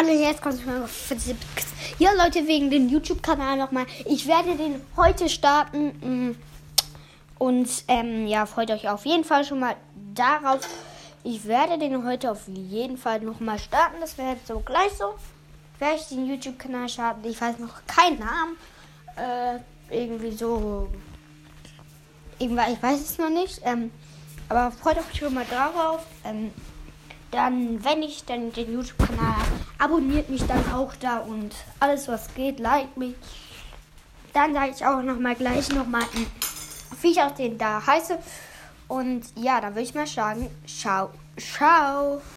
Hallo, jetzt kommt Ja, Leute, wegen dem YouTube-Kanal nochmal. Ich werde den heute starten. Mm. Und ähm, ja, freut euch auf jeden Fall schon mal darauf. Ich werde den heute auf jeden Fall nochmal starten. Das wäre jetzt so gleich so. Werde ich den YouTube-Kanal starten. Ich weiß noch keinen Namen. Äh, irgendwie so. Irgendwann, ich weiß es noch nicht. Ähm, aber freut euch schon mal darauf. Ähm, dann, wenn ich dann den YouTube-Kanal abonniert mich dann auch da und alles was geht, like mich. Dann sage ich auch nochmal gleich nochmal, wie ich auch den da heiße. Und ja, dann würde ich mal sagen, ciao, ciao.